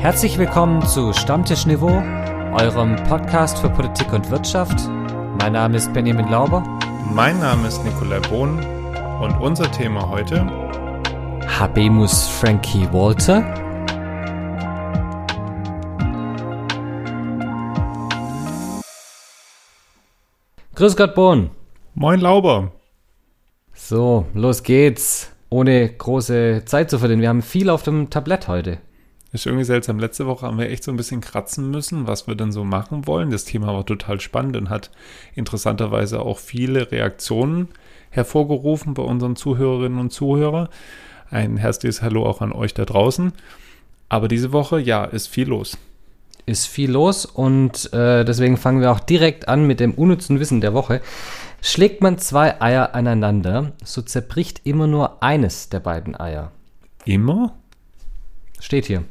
Herzlich willkommen zu Stammtischniveau, eurem Podcast für Politik und Wirtschaft. Mein Name ist Benjamin Lauber. Mein Name ist Nikolai Bohn und unser Thema heute Habemus Frankie Walter. Grüß Gott, Bohn. Moin Lauber. So, los geht's. Ohne große Zeit zu verlieren. Wir haben viel auf dem Tablett heute. Ist irgendwie seltsam. Letzte Woche haben wir echt so ein bisschen kratzen müssen, was wir denn so machen wollen. Das Thema war total spannend und hat interessanterweise auch viele Reaktionen hervorgerufen bei unseren Zuhörerinnen und Zuhörern. Ein herzliches Hallo auch an euch da draußen. Aber diese Woche, ja, ist viel los. Ist viel los und äh, deswegen fangen wir auch direkt an mit dem unnützen Wissen der Woche. Schlägt man zwei Eier aneinander, so zerbricht immer nur eines der beiden Eier. Immer? Steht hier.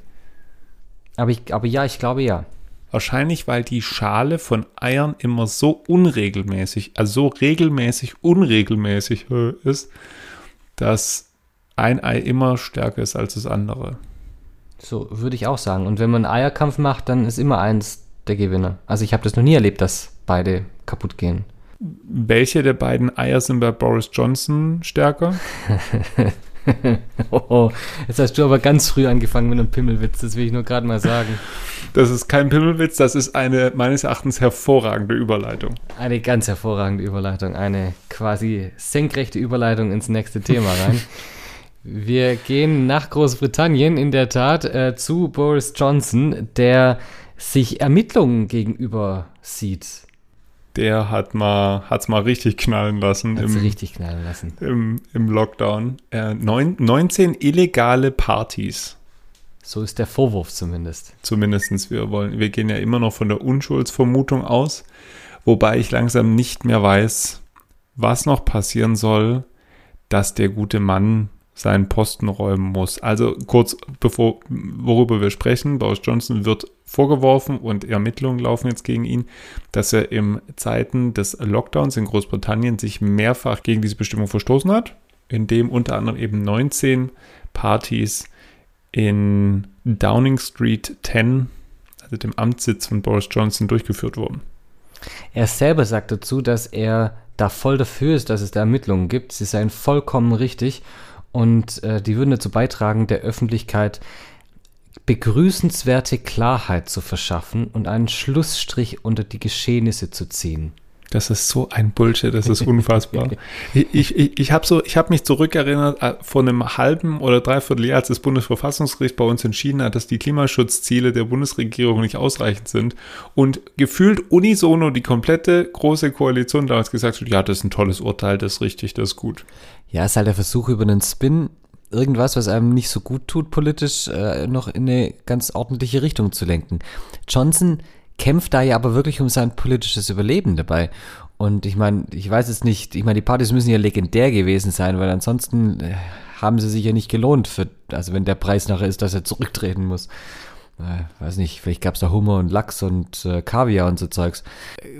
Aber, ich, aber ja, ich glaube ja. Wahrscheinlich, weil die Schale von Eiern immer so unregelmäßig, also so regelmäßig unregelmäßig ist, dass ein Ei immer stärker ist als das andere. So würde ich auch sagen. Und wenn man einen Eierkampf macht, dann ist immer eins der Gewinner. Also ich habe das noch nie erlebt, dass beide kaputt gehen. Welche der beiden Eier sind bei Boris Johnson stärker? oh, jetzt hast du aber ganz früh angefangen mit einem Pimmelwitz, das will ich nur gerade mal sagen. Das ist kein Pimmelwitz, das ist eine meines Erachtens hervorragende Überleitung. Eine ganz hervorragende Überleitung, eine quasi senkrechte Überleitung ins nächste Thema rein. Wir gehen nach Großbritannien in der Tat äh, zu Boris Johnson, der sich Ermittlungen gegenüber sieht. Der hat mal, hat's mal richtig knallen lassen. Hat's im, richtig knallen lassen. Im, im Lockdown. Äh, neun, 19 illegale Partys. So ist der Vorwurf zumindest. Zumindestens. Wir wollen, wir gehen ja immer noch von der Unschuldsvermutung aus. Wobei ich langsam nicht mehr weiß, was noch passieren soll, dass der gute Mann seinen Posten räumen muss. Also kurz bevor, worüber wir sprechen, Boris Johnson wird vorgeworfen und Ermittlungen laufen jetzt gegen ihn, dass er im Zeiten des Lockdowns in Großbritannien sich mehrfach gegen diese Bestimmung verstoßen hat, indem unter anderem eben 19 Partys in Downing Street 10, also dem Amtssitz von Boris Johnson, durchgeführt wurden. Er selber sagt dazu, dass er da voll dafür ist, dass es da Ermittlungen gibt. Sie seien vollkommen richtig und äh, die würden dazu beitragen, der Öffentlichkeit begrüßenswerte Klarheit zu verschaffen und einen Schlussstrich unter die Geschehnisse zu ziehen. Das ist so ein Bullshit, das ist unfassbar. ich ich, ich habe so, hab mich zurückerinnert äh, vor einem halben oder dreiviertel Jahr, als das Bundesverfassungsgericht bei uns entschieden hat, dass die Klimaschutzziele der Bundesregierung nicht ausreichend sind und gefühlt unisono die komplette große Koalition damals gesagt hat, ja, das ist ein tolles Urteil, das ist richtig, das ist gut. Ja, es ist halt der Versuch über einen Spin, irgendwas, was einem nicht so gut tut politisch, äh, noch in eine ganz ordentliche Richtung zu lenken. Johnson kämpft da ja aber wirklich um sein politisches Überleben dabei. Und ich meine, ich weiß es nicht, ich meine, die Partys müssen ja legendär gewesen sein, weil ansonsten äh, haben sie sich ja nicht gelohnt, für, also wenn der Preis nachher ist, dass er zurücktreten muss. Äh, weiß nicht, vielleicht gab es da Hummer und Lachs und äh, Kaviar und so Zeugs.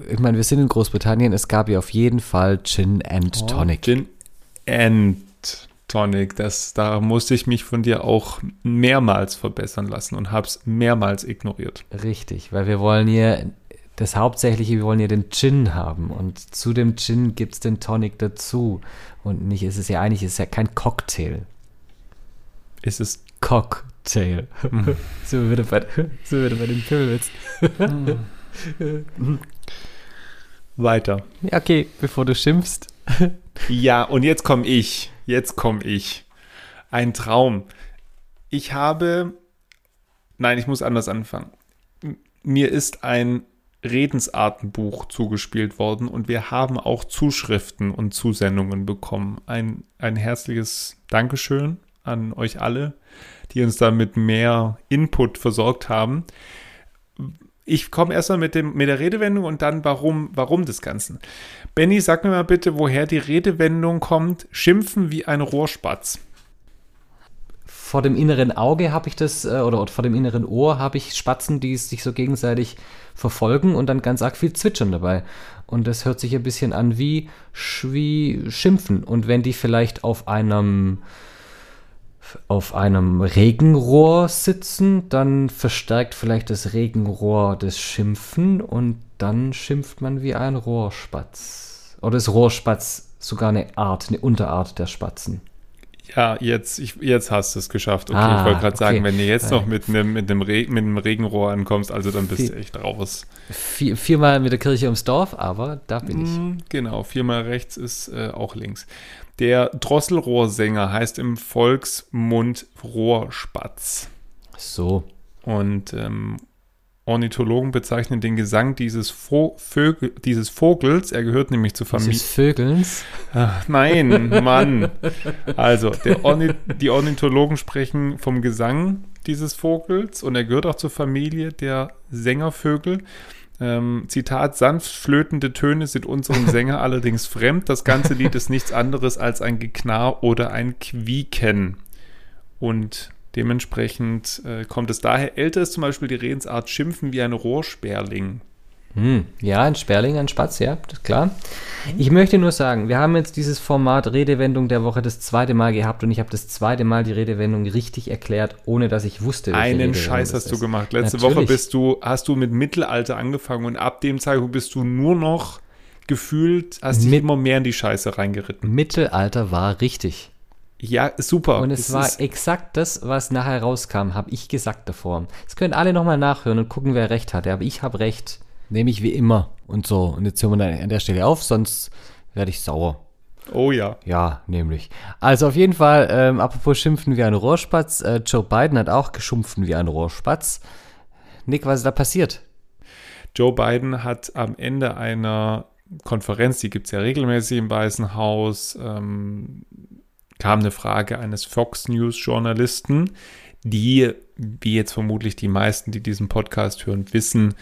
Ich meine, wir sind in Großbritannien, es gab ja auf jeden Fall Gin and oh, Tonic. Oh, Gin and Tonic. Das, da musste ich mich von dir auch mehrmals verbessern lassen und habe es mehrmals ignoriert. Richtig, weil wir wollen hier das Hauptsächliche, wir wollen hier den Gin haben und zu dem Gin gibt es den Tonic dazu. Und nicht, es ist ja eigentlich, es ist ja kein Cocktail. Ist es Cocktail. Mhm. so wieder bei, so bei den Pimmelwitz. mhm. Weiter. Ja, okay, bevor du schimpfst. ja, und jetzt komme ich. Jetzt komme ich. Ein Traum. Ich habe. Nein, ich muss anders anfangen. Mir ist ein Redensartenbuch zugespielt worden und wir haben auch Zuschriften und Zusendungen bekommen. Ein, ein herzliches Dankeschön an euch alle, die uns da mit mehr Input versorgt haben ich komme erstmal mit, mit der Redewendung und dann warum, warum des Ganzen. Benny, sag mir mal bitte, woher die Redewendung kommt, schimpfen wie ein Rohrspatz. Vor dem inneren Auge habe ich das, äh, oder, vor dem inneren Ohr habe ich Spatzen, die sich so gegenseitig verfolgen und dann ganz arg viel zwitschern dabei. Und das hört sich ein bisschen an wie, wie Schimpfen. Und wenn die vielleicht auf einem auf einem Regenrohr sitzen, dann verstärkt vielleicht das Regenrohr das Schimpfen und dann schimpft man wie ein Rohrspatz. Oder ist Rohrspatz sogar eine Art, eine Unterart der Spatzen? Ja, jetzt, ich, jetzt hast du es geschafft. Okay, Ah, ich wollte gerade okay. sagen, wenn du jetzt noch Weil- mit einem mit einem Re mit Regenrohr ankommst, also dann bist Viel- du echt raus. Vier, viermal mit der Kirche ums Dorf, aber da bin ich. Mm, Genau, viermal rechts ist äh, auch links. Der Drosselrohrsänger heißt im Volksmund Rohrspatz. So. Und ähm, Ornithologen bezeichnen den Gesang dieses, Vo Vögel, dieses Vogels, er gehört nämlich zur Familie. Dieses Vögelns. Ach, nein, Mann. Also, der Orni die Ornithologen sprechen vom Gesang dieses Vogels und er gehört auch zur Familie der Sängervögel. Ähm, Zitat, sanft flötende Töne sind unserem Sänger allerdings fremd. Das ganze Lied ist nichts anderes als ein Geknarr oder ein Quieken. Und dementsprechend äh, kommt es daher, älter ist zum Beispiel die Redensart Schimpfen wie ein Rohrsperling. Hm, ja, ein Sperling, ein Spatz, ja, das ist klar. Ich möchte nur sagen, wir haben jetzt dieses Format Redewendung der Woche das zweite Mal gehabt und ich habe das zweite Mal die Redewendung richtig erklärt, ohne dass ich wusste, Einen Scheiß hast du gemacht. Letzte Natürlich. Woche bist du, hast du mit Mittelalter angefangen und ab dem Zeitpunkt bist du nur noch gefühlt, hast dich Mit- immer mehr in die Scheiße reingeritten. Mittelalter war richtig. Ja, super. Und es, war ist, exakt das, was nachher rauskam, habe ich gesagt davor. Das können alle nochmal nachhören und gucken, wer recht hatte. Aber ich habe recht. Nämlich wie immer und so. Und jetzt hören wir dann an der Stelle auf, sonst werde ich sauer. oh ja. Ja, nämlich. Also auf jeden Fall, ähm, apropos schimpfen wie ein Rohrspatz, äh, Joe Biden hat auch geschumpfen wie ein Rohrspatz. Nick, was ist da passiert? Joe Biden hat am Ende einer Konferenz, die gibt es ja regelmäßig im Weißen Haus, ähm, kam eine Frage eines Fox News Journalisten, die, wie jetzt vermutlich die meisten, die diesen Podcast hören, wissen,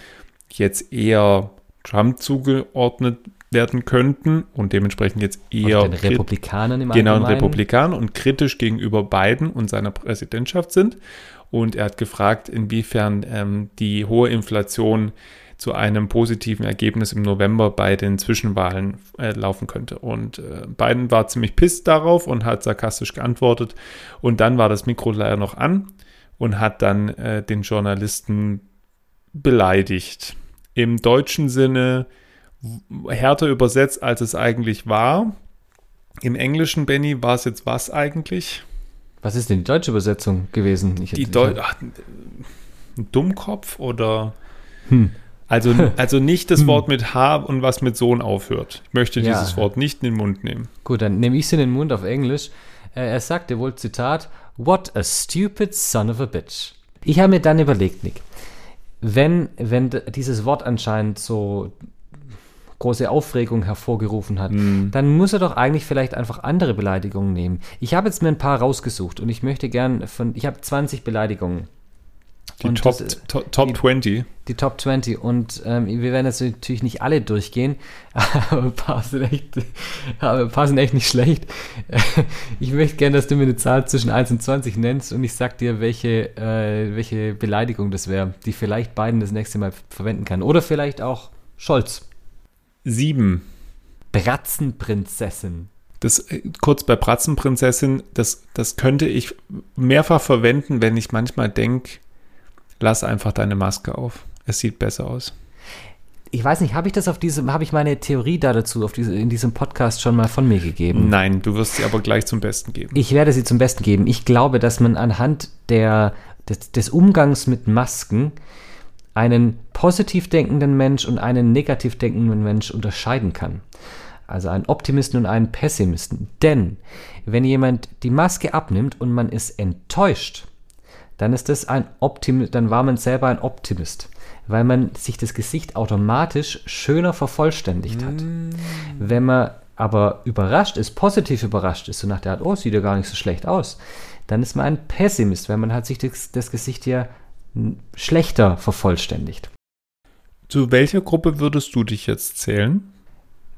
jetzt eher Trump zugeordnet werden könnten und dementsprechend jetzt eher Auf den Republikanern im genau, ein Allgemeinen. Republikaner und kritisch gegenüber Biden und seiner Präsidentschaft sind. Und er hat gefragt, inwiefern ähm, die hohe Inflation zu einem positiven Ergebnis im November bei den Zwischenwahlen äh, laufen könnte. Und äh, Biden war ziemlich pisst darauf und hat sarkastisch geantwortet. Und dann war das Mikro leider noch an und hat dann äh, den Journalisten beleidigt. Im deutschen Sinne härter übersetzt, als es eigentlich war. Im Englischen, Benny, war es jetzt was eigentlich? Was ist denn die deutsche Übersetzung gewesen? Ich, Die Deu ach, ein Dummkopf oder Hm. also, also nicht das Wort mit H und was mit Sohn aufhört. Ich möchte Ja. dieses Wort nicht in den Mund nehmen. Gut, dann nehme ich es in den Mund auf Englisch. Äh, er sagte wohl, Zitat, What a stupid son of a bitch. Ich habe mir dann überlegt, Nick, wenn, wenn dieses Wort anscheinend so große Aufregung hervorgerufen hat, dann muss er doch eigentlich vielleicht einfach andere Beleidigungen nehmen. Ich habe jetzt mir ein paar rausgesucht und ich möchte gern von, ich habe 20 Beleidigungen. Die Und Top, das, äh, to, Top die- 20. die Top 20 und ähm, wir werden jetzt natürlich nicht alle durchgehen, aber ein paar sind echt, aber sind echt nicht schlecht. Ich möchte gerne, dass du mir eine Zahl zwischen 1 und 20 nennst und ich sag dir, welche, äh, welche Beleidigung das wäre, die vielleicht Biden das nächste Mal verwenden kann. Oder vielleicht auch Scholz. Sieben. Bratzenprinzessin. Das, äh, kurz bei Bratzenprinzessin, das, das könnte ich mehrfach verwenden, wenn ich manchmal denke, lass einfach deine Maske auf. Es sieht besser aus. Ich weiß nicht, habe ich das auf diesem, habe ich meine Theorie da dazu auf diese, in diesem Podcast schon mal von mir gegeben? Nein, du wirst sie aber gleich zum Besten geben. Ich werde sie zum Besten geben. Ich glaube, dass man anhand der, des, des Umgangs mit Masken einen positiv denkenden Mensch und einen negativ denkenden Mensch unterscheiden kann. Also einen Optimisten und einen Pessimisten. Denn wenn jemand die Maske abnimmt und man ist enttäuscht, dann ist das ein Optimist, dann war man selber ein Optimist, weil man sich das Gesicht automatisch schöner vervollständigt hat. Wenn man aber überrascht ist, positiv überrascht ist, so nach der Art, oh, sieht ja gar nicht so schlecht aus, dann ist man ein Pessimist, weil man hat sich das, das Gesicht ja schlechter vervollständigt. Zu welcher Gruppe würdest du dich jetzt zählen?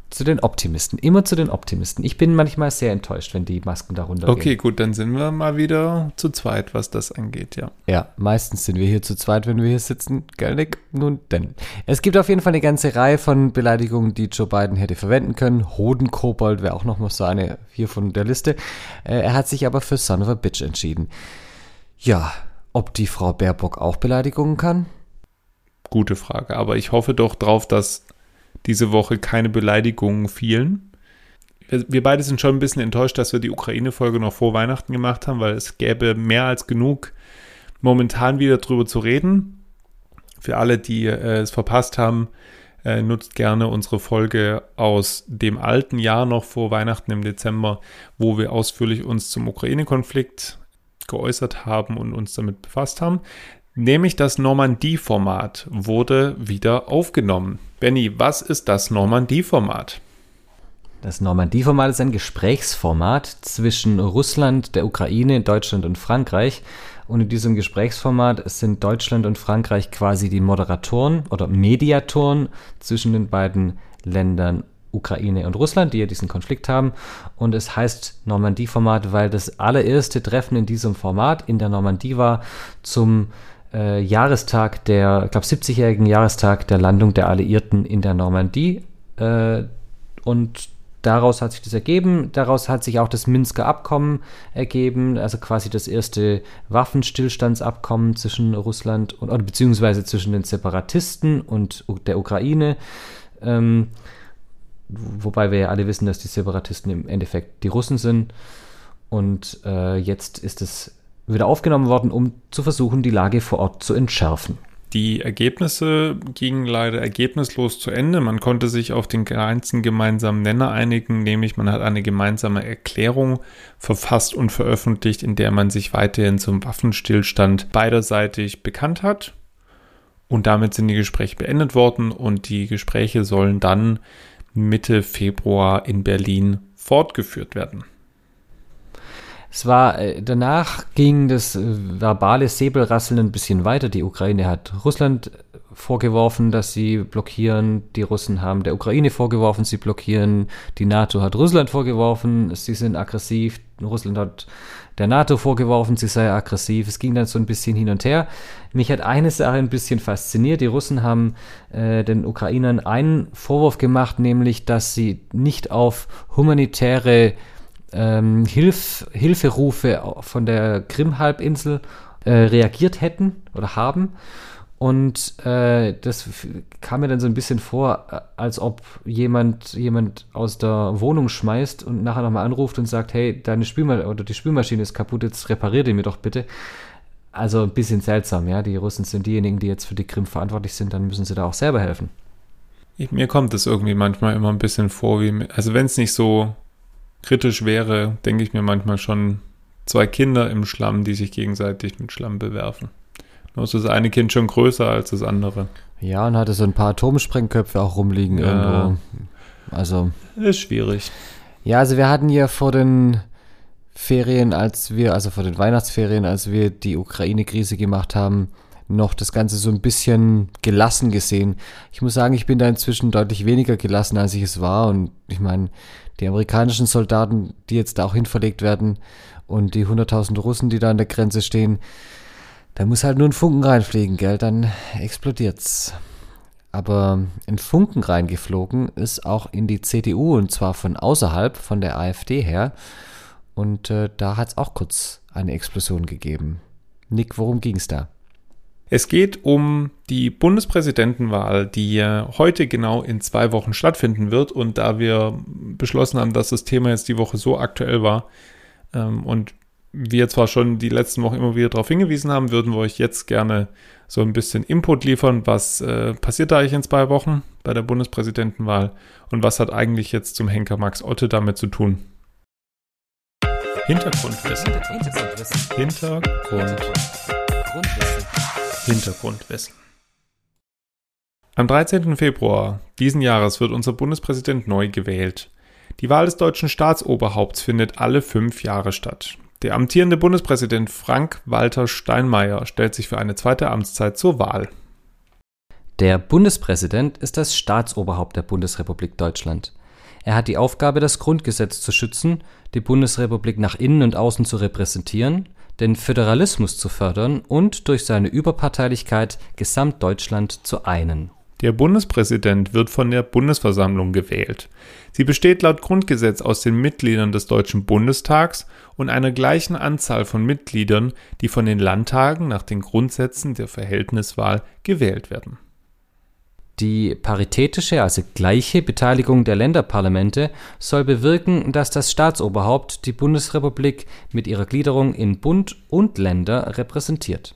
Zu den Optimisten. Immer zu den Optimisten. Ich bin manchmal sehr enttäuscht, wenn die Masken darunter Okay, gut, dann sind wir mal wieder zu zweit, was das angeht, ja. Ja, meistens sind wir hier zu zweit, wenn wir hier sitzen. Gell, Nick? Nun denn. Es gibt auf jeden Fall eine ganze Reihe von Beleidigungen, die Joe Biden hätte verwenden können. Hodenkobold wäre auch noch mal so eine hier von der Liste. Äh, er hat sich aber für Son of a Bitch entschieden. Ja, ob die Frau Baerbock auch Beleidigungen kann? Gute Frage, aber ich hoffe doch drauf, dass diese Woche keine Beleidigungen fielen. Wir beide sind schon ein bisschen enttäuscht, dass wir die Ukraine-Folge noch vor Weihnachten gemacht haben, weil es gäbe mehr als genug momentan wieder drüber zu reden. Für alle, die äh, es verpasst haben, äh, nutzt gerne unsere Folge aus dem alten Jahr noch vor Weihnachten im Dezember, wo wir ausführlich uns zum Ukraine-Konflikt geäußert haben und uns damit befasst haben. Nämlich das Normandie-Format wurde wieder aufgenommen. Benny, was ist das Normandie-Format? Das Normandie-Format ist ein Gesprächsformat zwischen Russland, der Ukraine, Deutschland und Frankreich. Und in diesem Gesprächsformat sind Deutschland und Frankreich quasi die Moderatoren oder Mediatoren zwischen den beiden Ländern Ukraine und Russland, die ja diesen Konflikt haben. Und es heißt Normandie-Format, weil das allererste Treffen in diesem Format in der Normandie war zum äh, Jahrestag der, ich glaube, 70-jährigen Jahrestag der Landung der Alliierten in der Normandie. Äh, und daraus hat sich das ergeben. Daraus hat sich auch das Minsker Abkommen ergeben, also quasi das erste Waffenstillstandsabkommen zwischen Russland und oder beziehungsweise zwischen den Separatisten und der Ukraine. Ähm, wobei wir ja alle wissen, dass die Separatisten im Endeffekt die Russen sind. Und äh, jetzt ist es wieder aufgenommen worden, um zu versuchen, die Lage vor Ort zu entschärfen. Die Ergebnisse gingen leider ergebnislos zu Ende. Man konnte sich auf den einzigen gemeinsamen Nenner einigen, nämlich man hat eine gemeinsame Erklärung verfasst und veröffentlicht, in der man sich weiterhin zum Waffenstillstand beiderseitig bekannt hat. Und damit sind die Gespräche beendet worden und die Gespräche sollen dann Mitte Februar in Berlin fortgeführt werden. Es war, äh, danach ging das äh, verbale Säbelrasseln ein bisschen weiter. Die Ukraine hat Russland vorgeworfen, dass sie blockieren. Die Russen haben der Ukraine vorgeworfen, sie blockieren. Die NATO hat Russland vorgeworfen, sie sind aggressiv. Russland hat der NATO vorgeworfen, sie sei aggressiv. Es ging dann so ein bisschen hin und her. Mich hat eine Sache ein bisschen fasziniert. Die Russen haben äh, den Ukrainern einen Vorwurf gemacht, nämlich, dass sie nicht auf humanitäre ähm, Hilf Hilferufe von der Krim-Halbinsel äh, reagiert hätten oder haben. Und äh, das kam mir dann so ein bisschen vor, äh, als ob jemand jemand aus der Wohnung schmeißt und nachher nochmal anruft und sagt, hey, deine Spülmaschine oder die Spülmaschine ist kaputt, jetzt reparier die mir doch bitte. Also ein bisschen seltsam, ja. Die Russen sind diejenigen, die jetzt für die Krim verantwortlich sind, dann müssen sie da auch selber helfen. Mir kommt es irgendwie manchmal immer ein bisschen vor, wie, also wenn es nicht so kritisch wäre, denke ich mir manchmal schon zwei Kinder im Schlamm, die sich gegenseitig mit Schlamm bewerfen. Nur ist das eine Kind schon größer als das andere. Ja, und hatte so ein paar Atomsprengköpfe auch rumliegen ja. irgendwo. Also. Ist schwierig. Ja, also wir hatten ja vor den Ferien, als wir, also vor den Weihnachtsferien, als wir die Ukraine-Krise gemacht haben, noch das Ganze so ein bisschen gelassen gesehen. Ich muss sagen, ich bin da inzwischen deutlich weniger gelassen, als ich es war. Und ich meine, die amerikanischen Soldaten, die jetzt da auch hinverlegt werden und die 100.000 Russen, die da an der Grenze stehen, da muss halt nur ein Funken reinfliegen, gell, dann explodiert's. Aber ein Funken reingeflogen ist auch in die CDU und zwar von außerhalb, von der AfD her. Und äh, da hat es auch kurz eine Explosion gegeben. Nick, worum ging es da? Es geht um die Bundespräsidentenwahl, die heute genau in zwei Wochen stattfinden wird. Und da wir beschlossen haben, dass das Thema jetzt die Woche so aktuell war ähm, und wir zwar schon die letzten Wochen immer wieder darauf hingewiesen haben, würden wir euch jetzt gerne so ein bisschen Input liefern. Was äh, passiert da eigentlich in zwei Wochen bei der Bundespräsidentenwahl und was hat eigentlich jetzt zum Henker Max Otte damit zu tun? Hintergrundwissen. Hintergrundwissen. Hintergrundwissen. Hintergrundwissen. Am 13. Februar diesen Jahres wird unser Bundespräsident neu gewählt. Die Wahl des deutschen Staatsoberhaupts findet alle fünf Jahre statt. Der amtierende Bundespräsident Frank-Walter Steinmeier stellt sich für eine zweite Amtszeit zur Wahl. Der Bundespräsident ist das Staatsoberhaupt der Bundesrepublik Deutschland. Er hat die Aufgabe, das Grundgesetz zu schützen, die Bundesrepublik nach innen und außen zu repräsentieren, den Föderalismus zu fördern und durch seine Überparteilichkeit Gesamtdeutschland zu einen. Der Bundespräsident wird von der Bundesversammlung gewählt. Sie besteht laut Grundgesetz aus den Mitgliedern des Deutschen Bundestags und einer gleichen Anzahl von Mitgliedern, die von den Landtagen nach den Grundsätzen der Verhältniswahl gewählt werden. Die paritätische, also gleiche Beteiligung der Länderparlamente soll bewirken, dass das Staatsoberhaupt die Bundesrepublik mit ihrer Gliederung in Bund und Länder repräsentiert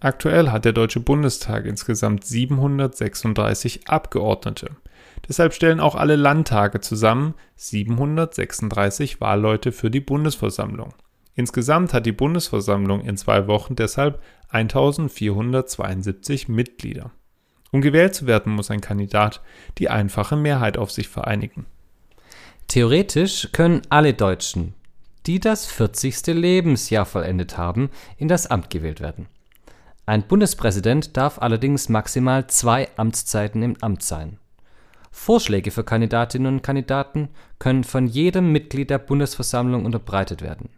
Aktuell hat der Deutsche Bundestag insgesamt 736 Abgeordnete. Deshalb stellen auch alle Landtage zusammen 736 Wahlleute für die Bundesversammlung. Insgesamt hat die Bundesversammlung in zwei Wochen deshalb 1472 Mitglieder. Um gewählt zu werden, muss ein Kandidat die einfache Mehrheit auf sich vereinigen. Theoretisch können alle Deutschen, die das 40. Lebensjahr vollendet haben, in das Amt gewählt werden. Ein Bundespräsident darf allerdings maximal zwei Amtszeiten im Amt sein. Vorschläge für Kandidatinnen und Kandidaten können von jedem Mitglied der Bundesversammlung unterbreitet werden.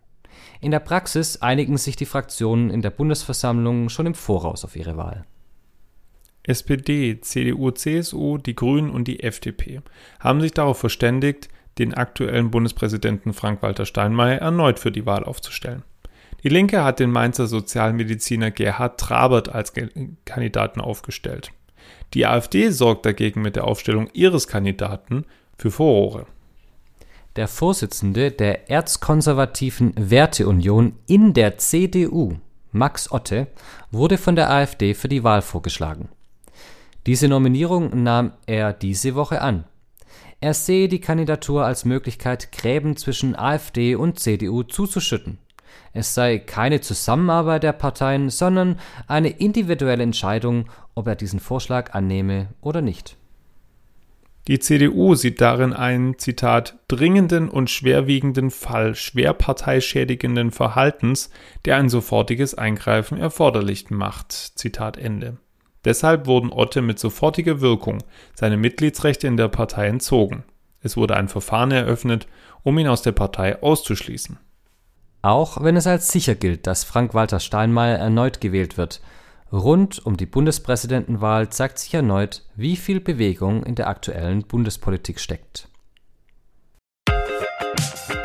In der Praxis einigen sich die Fraktionen in der Bundesversammlung schon im Voraus auf ihre Wahl. SPD, CDU, CSU, die Grünen und die FDP haben sich darauf verständigt, den aktuellen Bundespräsidenten Frank-Walter Steinmeier erneut für die Wahl aufzustellen. Die Linke hat den Mainzer Sozialmediziner Gerhard Trabert als Kandidaten aufgestellt. Die AfD sorgt dagegen mit der Aufstellung ihres Kandidaten für Furore. Der Vorsitzende der erzkonservativen Werteunion in der CDU, Max Otte, wurde von der AfD für die Wahl vorgeschlagen. Diese Nominierung nahm er diese Woche an. Er sehe die Kandidatur als Möglichkeit, Gräben zwischen AfD und CDU zuzuschütten. Es sei keine Zusammenarbeit der Parteien, sondern eine individuelle Entscheidung, ob er diesen Vorschlag annehme oder nicht. Die CDU sieht darin einen, Zitat, dringenden und schwerwiegenden Fall schwerparteischädigenden Verhaltens, der ein sofortiges Eingreifen erforderlich macht. Zitat Ende. Deshalb wurden Otte mit sofortiger Wirkung seine Mitgliedsrechte in der Partei entzogen. Es wurde ein Verfahren eröffnet, um ihn aus der Partei auszuschließen. Auch wenn es als sicher gilt, dass Frank-Walter Steinmeier erneut gewählt wird, rund um die Bundespräsidentenwahl zeigt sich erneut, wie viel Bewegung in der aktuellen Bundespolitik steckt.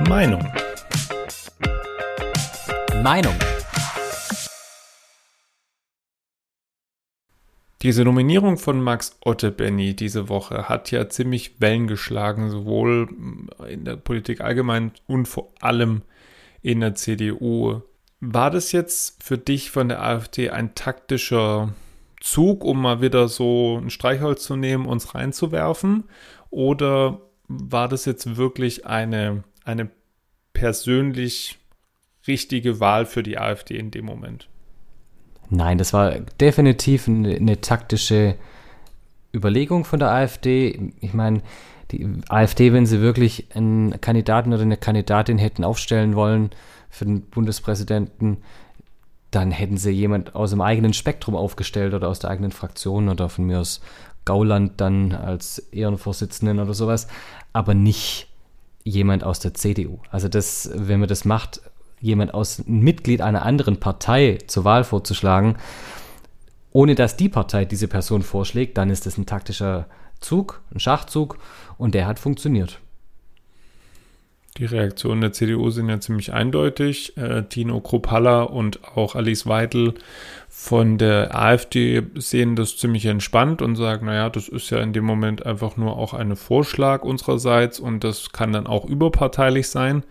Meinung. Meinung. Diese Nominierung von Max Ottebenny diese Woche hat ja ziemlich Wellen geschlagen, sowohl in der Politik allgemein und vor allem in der CDU. War das jetzt für dich von der AfD ein taktischer Zug, um mal wieder so ein Streichholz zu nehmen, uns reinzuwerfen? Oder war das jetzt wirklich eine, eine persönlich richtige Wahl für die AfD in dem Moment? Nein, das war definitiv eine, eine taktische Überlegung von der AfD. Ich meine, die AfD, wenn sie wirklich einen Kandidaten oder eine Kandidatin hätten aufstellen wollen für den Bundespräsidenten, dann hätten sie jemand aus dem eigenen Spektrum aufgestellt oder aus der eigenen Fraktion oder von mir aus Gauland dann als Ehrenvorsitzenden oder sowas, aber nicht jemand aus der CDU. Also das, wenn man das macht, jemand aus Mitglied einer anderen Partei zur Wahl vorzuschlagen, ohne dass die Partei diese Person vorschlägt, dann ist das ein taktischer Zug, ein Schachzug und der hat funktioniert. Die Reaktionen der CDU sind ja ziemlich eindeutig. Äh, Tino Kruppalla und auch Alice Weidel von der AfD sehen das ziemlich entspannt und sagen, naja, das ist ja in dem Moment einfach nur auch ein Vorschlag unsererseits und das kann dann auch überparteilich sein.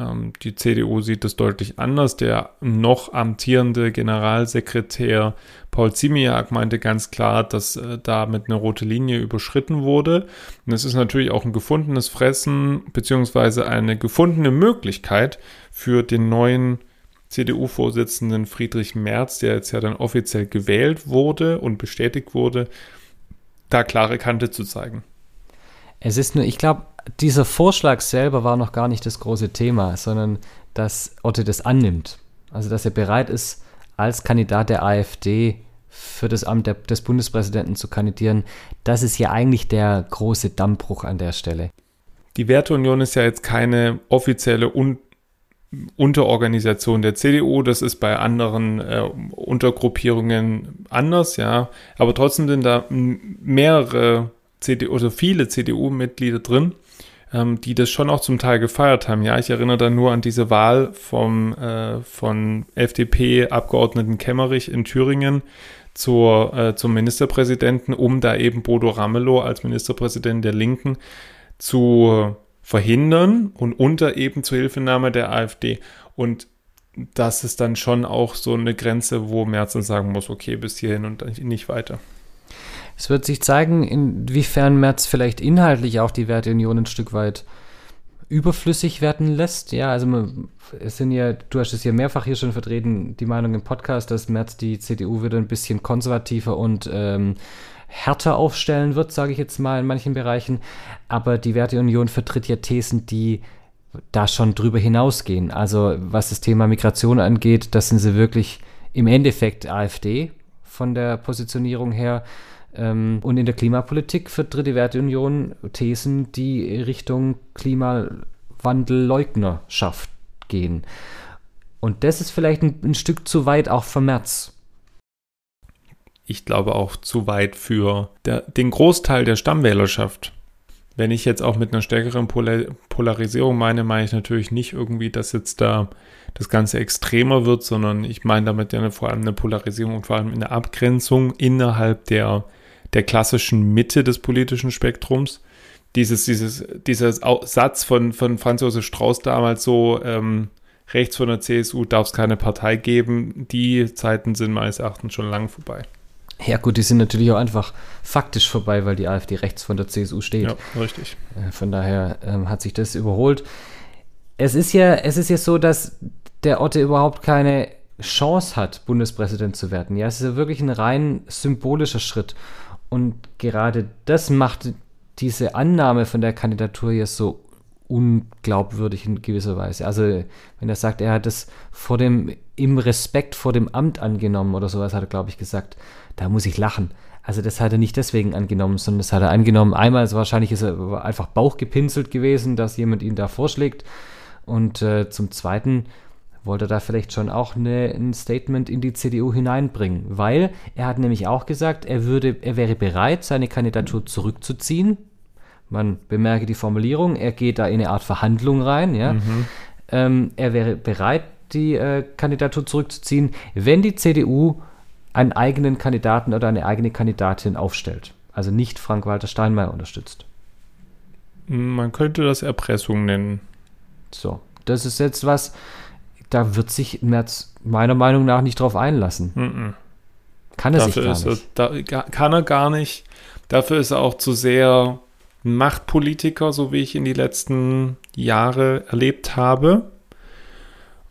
Ähm, die CDU sieht das deutlich anders. Der noch amtierende Generalsekretär Paul Ziemiak meinte ganz klar, dass äh, damit eine rote Linie überschritten wurde. Und es ist natürlich auch ein gefundenes Fressen beziehungsweise eine gefundene Möglichkeit für den neuen CDU-Vorsitzenden Friedrich Merz, der jetzt ja dann offiziell gewählt wurde und bestätigt wurde, da klare Kante zu zeigen. Es ist nur, ich glaube, dieser Vorschlag selber war noch gar nicht das große Thema, sondern dass Otte das annimmt. Also, dass er bereit ist, als Kandidat der AfD für das Amt der, des Bundespräsidenten zu kandidieren. Das ist ja eigentlich der große Dammbruch an der Stelle. Die Werteunion ist ja jetzt keine offizielle Un Unterorganisation der CDU. Das ist bei anderen äh, Untergruppierungen anders, ja. Aber trotzdem sind da mehrere CDU oder viele CDU-Mitglieder drin, ähm, die das schon auch zum Teil gefeiert haben. Ja, ich erinnere da nur an diese Wahl vom, äh, von FDP-Abgeordneten Kemmerich in Thüringen zur, äh, zum Ministerpräsidenten, um da eben Bodo Ramelow als Ministerpräsident der Linken zu verhindern und unter eben Zuhilfenahme der AfD. Und das ist dann schon auch so eine Grenze, wo Merz sagen muss, okay, bis hierhin und nicht weiter. Es wird sich zeigen, inwiefern Merz vielleicht inhaltlich auch die Werteunion ein Stück weit überflüssig werden lässt. Ja, also es sind ja, du hast es ja mehrfach hier schon vertreten, die Meinung im Podcast, dass Merz die CDU wieder ein bisschen konservativer und ähm, härter aufstellen wird, sage ich jetzt mal in manchen Bereichen. Aber die Werteunion vertritt ja Thesen, die da schon drüber hinausgehen. Also was das Thema Migration angeht, das sind sie wirklich im Endeffekt AfD von der Positionierung her. Ähm, und in der Klimapolitik vertritt die Werteunion Thesen, die Richtung Klimawandelleugnerschaft gehen. Und das ist vielleicht ein, ein Stück zu weit auch für Merz ich glaube auch zu weit für der, den Großteil der Stammwählerschaft. Wenn ich jetzt auch mit einer stärkeren Polar Polarisierung meine, meine ich natürlich nicht irgendwie, dass jetzt da das Ganze extremer wird, sondern ich meine damit ja vor allem eine Polarisierung und vor allem eine Abgrenzung innerhalb der, der klassischen Mitte des politischen Spektrums. Dieses, dieses, dieser Satz von, von Franz Josef Strauß damals so, ähm, rechts von der CSU darf es keine Partei geben, die Zeiten sind meines Erachtens schon lang vorbei. Ja, gut, die sind natürlich auch einfach faktisch vorbei, weil die AfD rechts von der CSU steht. Ja, richtig. Äh, von daher ähm, hat sich das überholt. Es ist ja, es ist ja so, dass der Otte überhaupt keine Chance hat, Bundespräsident zu werden. Ja, es ist ja wirklich ein rein symbolischer Schritt. Und gerade das macht diese Annahme von der Kandidatur ja so unglaubwürdig in gewisser Weise. Also, wenn er sagt, er hat es vor dem, im Respekt vor dem Amt angenommen oder sowas, hat er, glaube ich, gesagt, da muss ich lachen. Also das hat er nicht deswegen angenommen, sondern das hat er angenommen. Einmal, also wahrscheinlich ist er einfach bauchgepinselt gewesen, dass jemand ihn da vorschlägt. Und äh, zum Zweiten wollte er da vielleicht schon auch eine, ein Statement in die CDU hineinbringen, weil er hat nämlich auch gesagt, er würde, er wäre bereit, seine Kandidatur zurückzuziehen. Man bemerke die Formulierung, er geht da in eine Art Verhandlung rein, ja. Mhm. Ähm, er wäre bereit, die äh, Kandidatur zurückzuziehen, wenn die CDU einen eigenen Kandidaten oder eine eigene Kandidatin aufstellt. Also nicht Frank-Walter Steinmeier unterstützt. Man könnte das Erpressung nennen. So, das ist jetzt was, da wird sich Merz meiner Meinung nach nicht drauf einlassen. Mm. Kann er Dafür sich gar nicht. Er, da, kann er gar nicht. Dafür ist er auch zu sehr Machtpolitiker, so wie ich in die letzten Jahre erlebt habe.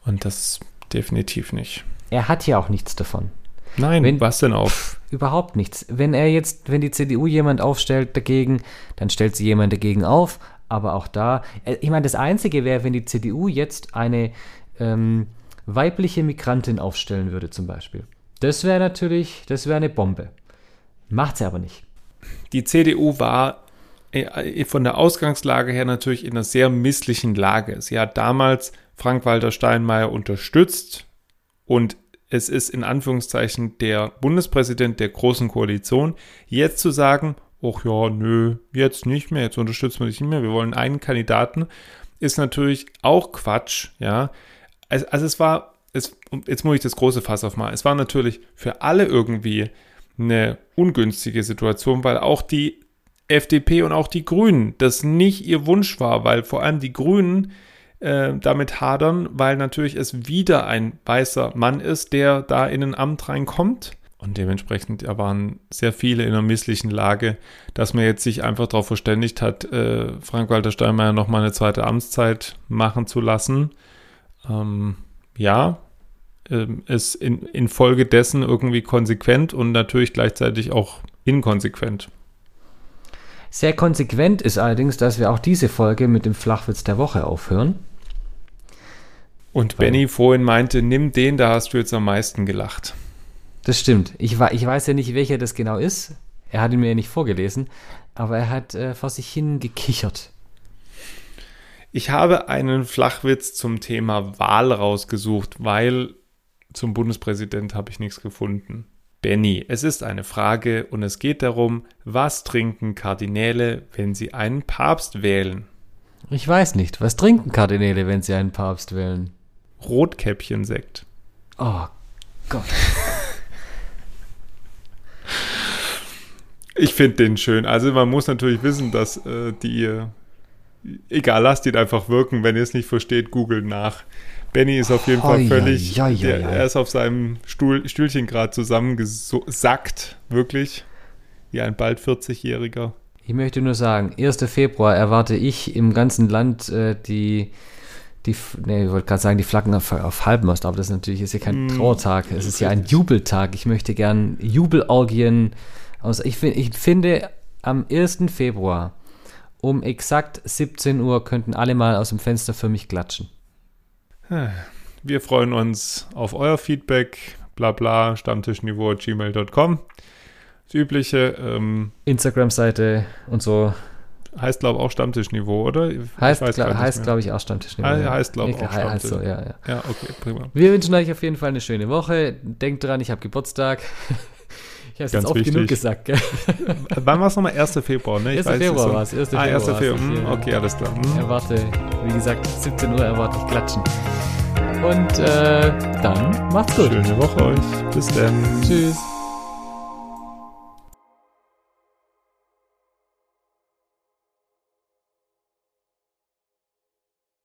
Und das definitiv nicht. Er hat ja auch nichts davon. Nein, wenn, was denn auch? Überhaupt nichts. Wenn er jetzt, wenn die CDU jemand aufstellt dagegen, dann stellt sie jemand dagegen auf. Aber auch da, äh, ich meine, das Einzige wäre, wenn die CDU jetzt eine ähm, weibliche Migrantin aufstellen würde, zum Beispiel. Das wäre natürlich, das wäre eine Bombe. Macht sie aber nicht. Die CDU war äh, von der Ausgangslage her natürlich in einer sehr misslichen Lage. Sie hat damals Frank-Walter Steinmeier unterstützt und es ist in Anführungszeichen der Bundespräsident der Großen Koalition, jetzt zu sagen, ach ja, nö, jetzt nicht mehr, jetzt unterstützen wir dich nicht mehr, wir wollen einen Kandidaten, ist natürlich auch Quatsch, ja. Also, also es war, es, jetzt muss ich das große Fass aufmachen, es war natürlich für alle irgendwie eine ungünstige Situation, weil auch die FDP und auch die Grünen das nicht ihr Wunsch war, weil vor allem die Grünen äh, damit hadern, weil natürlich es wieder ein weißer Mann ist, der da in ein Amt reinkommt. Und dementsprechend waren sehr viele in einer misslichen Lage, dass man jetzt sich einfach darauf verständigt hat, äh, Frank-Walter Steinmeier nochmal eine zweite Amtszeit machen zu lassen. Ähm, ja, äh, ist in, infolgedessen irgendwie konsequent und natürlich gleichzeitig auch inkonsequent. Sehr konsequent ist allerdings, dass wir auch diese Folge mit dem Flachwitz der Woche aufhören. Und Benny vorhin meinte, nimm den, da hast du jetzt am meisten gelacht. Das stimmt. Ich, ich weiß ja nicht, welcher das genau ist. Er hat ihn mir ja nicht vorgelesen, aber er hat äh, vor sich hin gekichert. Ich habe einen Flachwitz zum Thema Wahl rausgesucht, weil zum Bundespräsident habe ich nichts gefunden. Benny, es ist eine Frage und es geht darum, was trinken Kardinäle, wenn sie einen Papst wählen? Ich weiß nicht. Was trinken Kardinäle, wenn sie einen Papst wählen? Rotkäppchensekt. Oh Gott. Ich finde den schön. Also man muss natürlich wissen, dass äh, die, äh, egal, lasst ihn einfach wirken. Wenn ihr es nicht versteht, googelt nach. Benny ist auf jeden Fall völlig, ja, ja, ja, der, er ist auf seinem Stuhl, Stühlchen gerade zusammengesackt, wirklich, wie ein bald 40-Jähriger. Ich möchte nur sagen, 1. Februar erwarte ich im ganzen Land äh, die, die, nee, ich wollte gerade sagen, die Flaggen auf, auf Halbmast, aber das ist natürlich ist ja kein mm, Trauertag, es ist ja ein Jubeltag. Ich möchte gern Jubelorgien aus. Ich, ich finde, am 1. Februar um exakt 17 Uhr könnten alle mal aus dem Fenster für mich klatschen. Wir freuen uns auf euer Feedback, bla bla, stammtischniveau gmail.com. Das übliche. Ähm, Instagram-Seite und so. Heißt, glaube ich, auch Stammtischniveau, oder? Heißt, gl heißt glaube ich, auch Stammtischniveau. Ah, heißt, glaube ich, auch Stammtischniveau. Heißt so, ja, ja. ja, okay, prima. Wir wünschen euch auf jeden Fall eine schöne Woche. Denkt dran, ich habe Geburtstag. Ich habe es jetzt oft wichtig. genug gesagt, gell? Wann war es nochmal? 1. Februar, ne? Ich 1. Weiß, Februar so. war es. 1. Ah, 1. Februar. Hm, okay, alles klar. Hm. Erwarte, wie gesagt, 17 Uhr erwarte ich Klatschen. Und äh, dann macht's gut. Schöne Woche euch. Bis dann. Tschüss.